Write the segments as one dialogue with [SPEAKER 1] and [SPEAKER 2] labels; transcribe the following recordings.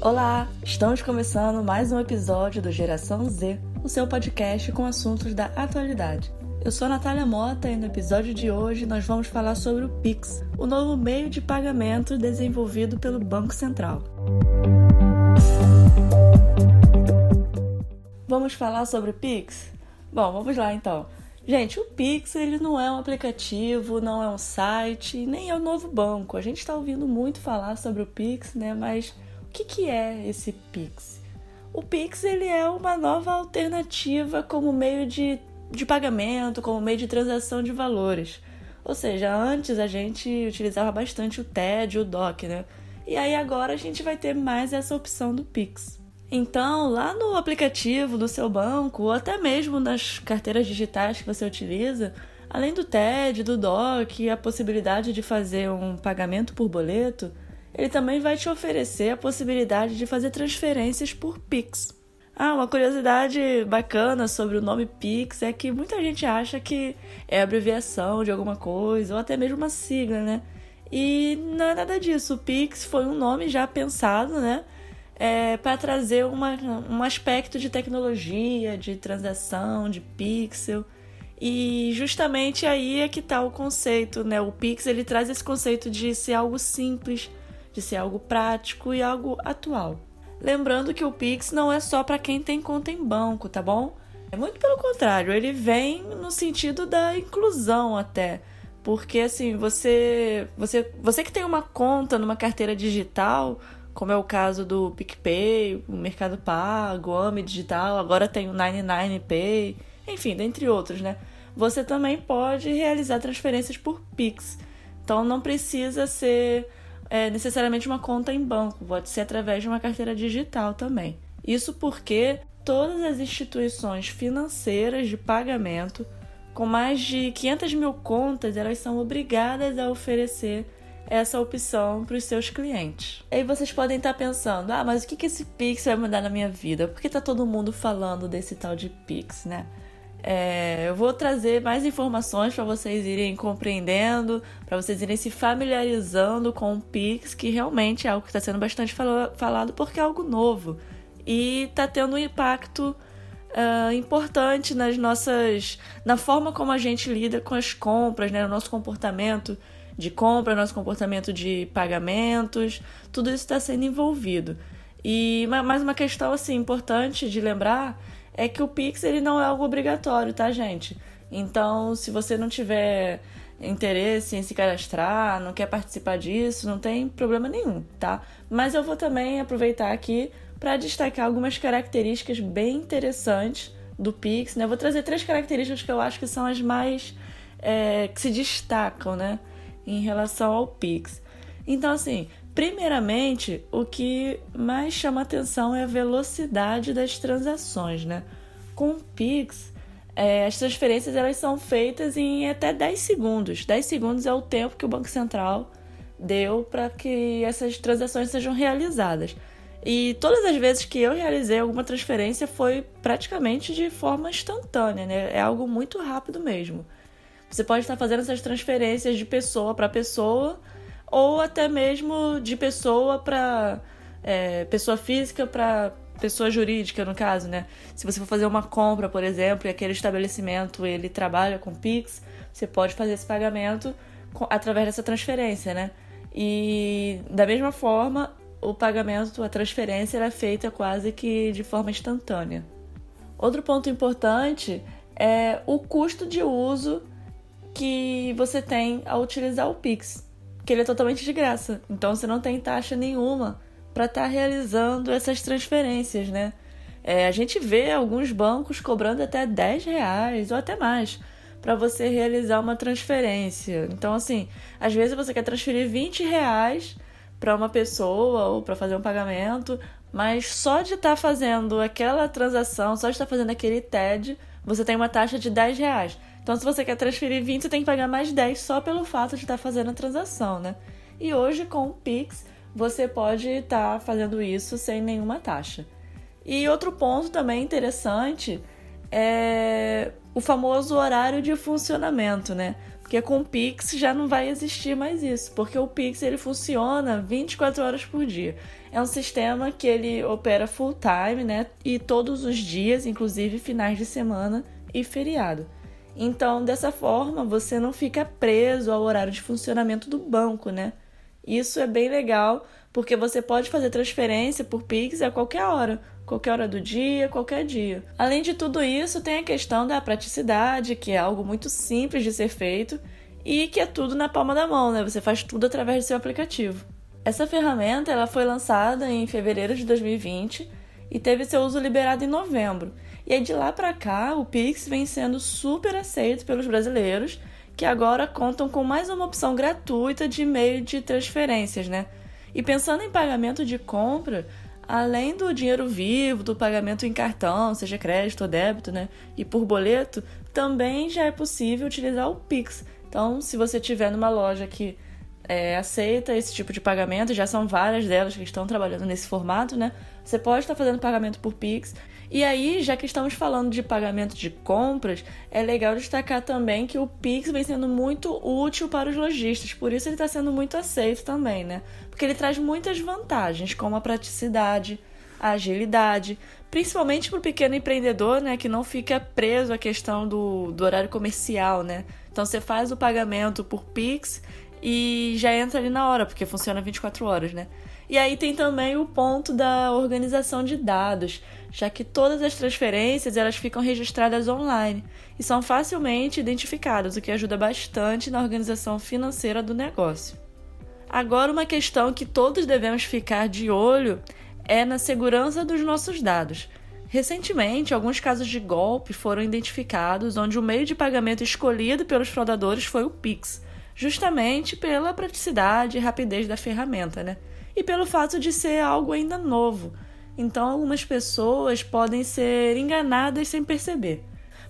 [SPEAKER 1] Olá, estamos começando mais um episódio do Geração Z, o seu podcast com assuntos da atualidade. Eu sou Natália Mota e no episódio de hoje nós vamos falar sobre o Pix, o novo meio de pagamento desenvolvido pelo Banco Central. Vamos falar sobre o Pix? Bom, vamos lá então. Gente, o Pix ele não é um aplicativo, não é um site, nem é um novo banco. A gente está ouvindo muito falar sobre o Pix, né? Mas que, que é esse Pix? O Pix ele é uma nova alternativa como meio de, de pagamento, como meio de transação de valores. Ou seja, antes a gente utilizava bastante o TED, o DOC, né? E aí agora a gente vai ter mais essa opção do Pix. Então, lá no aplicativo do seu banco, ou até mesmo nas carteiras digitais que você utiliza, além do TED, do DOC e a possibilidade de fazer um pagamento por boleto, ele também vai te oferecer a possibilidade de fazer transferências por Pix. Ah, uma curiosidade bacana sobre o nome Pix é que muita gente acha que é abreviação de alguma coisa, ou até mesmo uma sigla, né? E não é nada disso. O Pix foi um nome já pensado, né? é, para trazer uma, um aspecto de tecnologia, de transação, de pixel. E justamente aí é que está o conceito, né? O Pix ele traz esse conceito de ser algo simples, de ser algo prático e algo atual. Lembrando que o Pix não é só para quem tem conta em banco, tá bom? É muito pelo contrário, ele vem no sentido da inclusão até. Porque assim, você, você, você que tem uma conta numa carteira digital, como é o caso do PicPay, o Mercado Pago, o AMI Digital, agora tem o 99Pay, enfim, dentre outros, né? Você também pode realizar transferências por Pix. Então não precisa ser é, necessariamente uma conta em banco, pode ser através de uma carteira digital também. Isso porque todas as instituições financeiras de pagamento com mais de 500 mil contas, elas são obrigadas a oferecer essa opção para os seus clientes. Aí vocês podem estar pensando: ah, mas o que, que esse Pix vai mudar na minha vida? Por que está todo mundo falando desse tal de Pix, né? É, eu vou trazer mais informações para vocês irem compreendendo, para vocês irem se familiarizando com o Pix, que realmente é algo que está sendo bastante falado porque é algo novo e está tendo um impacto uh, importante nas nossas, na forma como a gente lida com as compras, né, no nosso comportamento de compra, nosso comportamento de pagamentos, tudo isso está sendo envolvido. E mais uma questão assim importante de lembrar é que o Pix ele não é algo obrigatório, tá, gente? Então, se você não tiver interesse em se cadastrar, não quer participar disso, não tem problema nenhum, tá? Mas eu vou também aproveitar aqui para destacar algumas características bem interessantes do Pix, né? Eu vou trazer três características que eu acho que são as mais é, que se destacam, né? em relação ao Pix. Então, assim, primeiramente, o que mais chama atenção é a velocidade das transações, né? Com o Pix, é, as transferências elas são feitas em até 10 segundos. 10 segundos é o tempo que o Banco Central deu para que essas transações sejam realizadas. E todas as vezes que eu realizei alguma transferência foi praticamente de forma instantânea, né? É algo muito rápido mesmo. Você pode estar fazendo essas transferências de pessoa para pessoa ou até mesmo de pessoa para é, pessoa física para pessoa jurídica, no caso, né? Se você for fazer uma compra, por exemplo, e aquele estabelecimento ele trabalha com Pix, você pode fazer esse pagamento através dessa transferência, né? E da mesma forma, o pagamento, a transferência é feita quase que de forma instantânea. Outro ponto importante é o custo de uso que você tem ao utilizar o Pix, que ele é totalmente de graça. Então você não tem taxa nenhuma para estar tá realizando essas transferências, né? É, a gente vê alguns bancos cobrando até 10 reais ou até mais para você realizar uma transferência. Então, assim, às vezes você quer transferir 20 reais para uma pessoa ou para fazer um pagamento, mas só de estar tá fazendo aquela transação, só de estar tá fazendo aquele TED, você tem uma taxa de 10 reais. Então, se você quer transferir 20, você tem que pagar mais 10 só pelo fato de estar fazendo a transação, né? E hoje, com o Pix, você pode estar fazendo isso sem nenhuma taxa. E outro ponto também interessante é o famoso horário de funcionamento, né? Porque com o Pix já não vai existir mais isso, porque o Pix ele funciona 24 horas por dia. É um sistema que ele opera full time, né? E todos os dias, inclusive finais de semana e feriado. Então, dessa forma, você não fica preso ao horário de funcionamento do banco, né? Isso é bem legal, porque você pode fazer transferência por Pix a qualquer hora, qualquer hora do dia, qualquer dia. Além de tudo isso, tem a questão da praticidade, que é algo muito simples de ser feito e que é tudo na palma da mão, né? Você faz tudo através do seu aplicativo. Essa ferramenta ela foi lançada em fevereiro de 2020 e teve seu uso liberado em novembro. E aí de lá para cá, o Pix vem sendo super aceito pelos brasileiros, que agora contam com mais uma opção gratuita de meio de transferências, né? E pensando em pagamento de compra, além do dinheiro vivo, do pagamento em cartão, seja crédito ou débito, né? E por boleto, também já é possível utilizar o Pix. Então, se você tiver numa loja que é, aceita esse tipo de pagamento, já são várias delas que estão trabalhando nesse formato, né? Você pode estar fazendo pagamento por Pix e aí, já que estamos falando de pagamento de compras, é legal destacar também que o Pix vem sendo muito útil para os lojistas, por isso ele está sendo muito aceito também, né? Porque ele traz muitas vantagens, como a praticidade, a agilidade, principalmente para o pequeno empreendedor, né, que não fica preso à questão do, do horário comercial, né? Então você faz o pagamento por Pix e já entra ali na hora, porque funciona 24 horas, né? E aí tem também o ponto da organização de dados, já que todas as transferências elas ficam registradas online e são facilmente identificadas, o que ajuda bastante na organização financeira do negócio. Agora, uma questão que todos devemos ficar de olho é na segurança dos nossos dados. Recentemente, alguns casos de golpe foram identificados onde o meio de pagamento escolhido pelos fraudadores foi o Pix, justamente pela praticidade e rapidez da ferramenta, né? e pelo fato de ser algo ainda novo. Então, algumas pessoas podem ser enganadas sem perceber.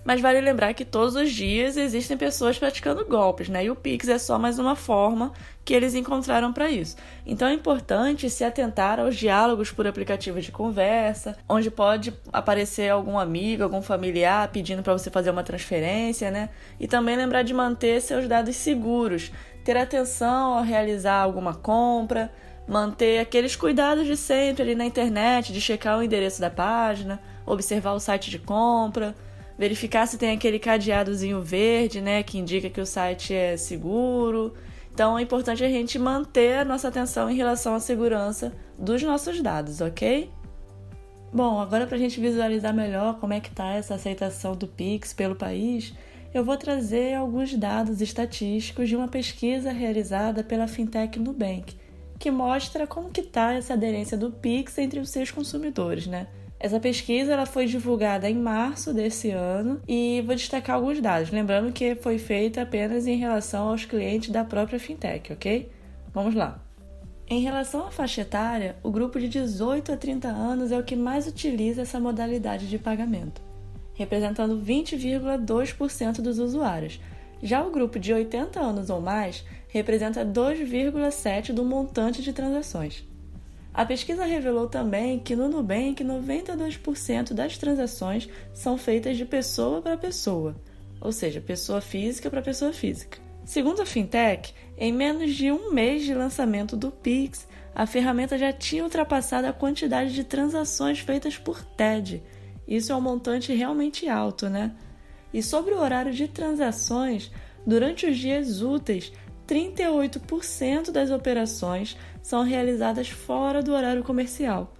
[SPEAKER 1] Mas vale lembrar que todos os dias existem pessoas praticando golpes, né? E o Pix é só mais uma forma que eles encontraram para isso. Então é importante se atentar aos diálogos por aplicativo de conversa, onde pode aparecer algum amigo, algum familiar pedindo para você fazer uma transferência, né? E também lembrar de manter seus dados seguros, ter atenção ao realizar alguma compra, manter aqueles cuidados de sempre ali na internet, de checar o endereço da página, observar o site de compra, verificar se tem aquele cadeadozinho verde, né, que indica que o site é seguro. Então é importante a gente manter a nossa atenção em relação à segurança dos nossos dados, ok? Bom, agora para a gente visualizar melhor como é que está essa aceitação do Pix pelo país, eu vou trazer alguns dados estatísticos de uma pesquisa realizada pela fintech Nubank que mostra como que está essa aderência do Pix entre os seus consumidores, né? Essa pesquisa ela foi divulgada em março desse ano e vou destacar alguns dados, lembrando que foi feita apenas em relação aos clientes da própria fintech, ok? Vamos lá. Em relação à faixa etária, o grupo de 18 a 30 anos é o que mais utiliza essa modalidade de pagamento, representando 20,2% dos usuários. Já o grupo de 80 anos ou mais representa 2,7% do montante de transações. A pesquisa revelou também que no Nubank 92% das transações são feitas de pessoa para pessoa, ou seja, pessoa física para pessoa física. Segundo a Fintech, em menos de um mês de lançamento do Pix, a ferramenta já tinha ultrapassado a quantidade de transações feitas por TED. Isso é um montante realmente alto, né? E sobre o horário de transações, durante os dias úteis, 38% das operações são realizadas fora do horário comercial.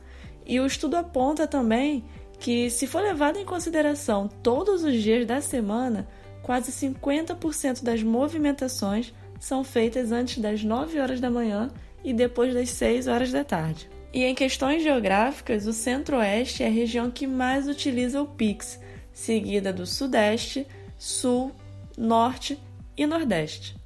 [SPEAKER 1] E o estudo aponta também que, se for levado em consideração todos os dias da semana, quase 50% das movimentações são feitas antes das 9 horas da manhã e depois das 6 horas da tarde. E em questões geográficas, o Centro-Oeste é a região que mais utiliza o Pix, seguida do Sudeste, Sul, Norte e Nordeste.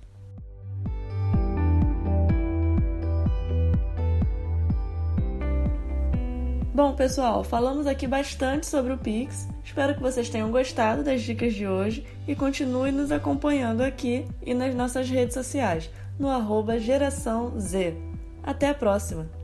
[SPEAKER 1] Bom, pessoal, falamos aqui bastante sobre o Pix. Espero que vocês tenham gostado das dicas de hoje e continue nos acompanhando aqui e nas nossas redes sociais, no arroba Geração Z. Até a próxima!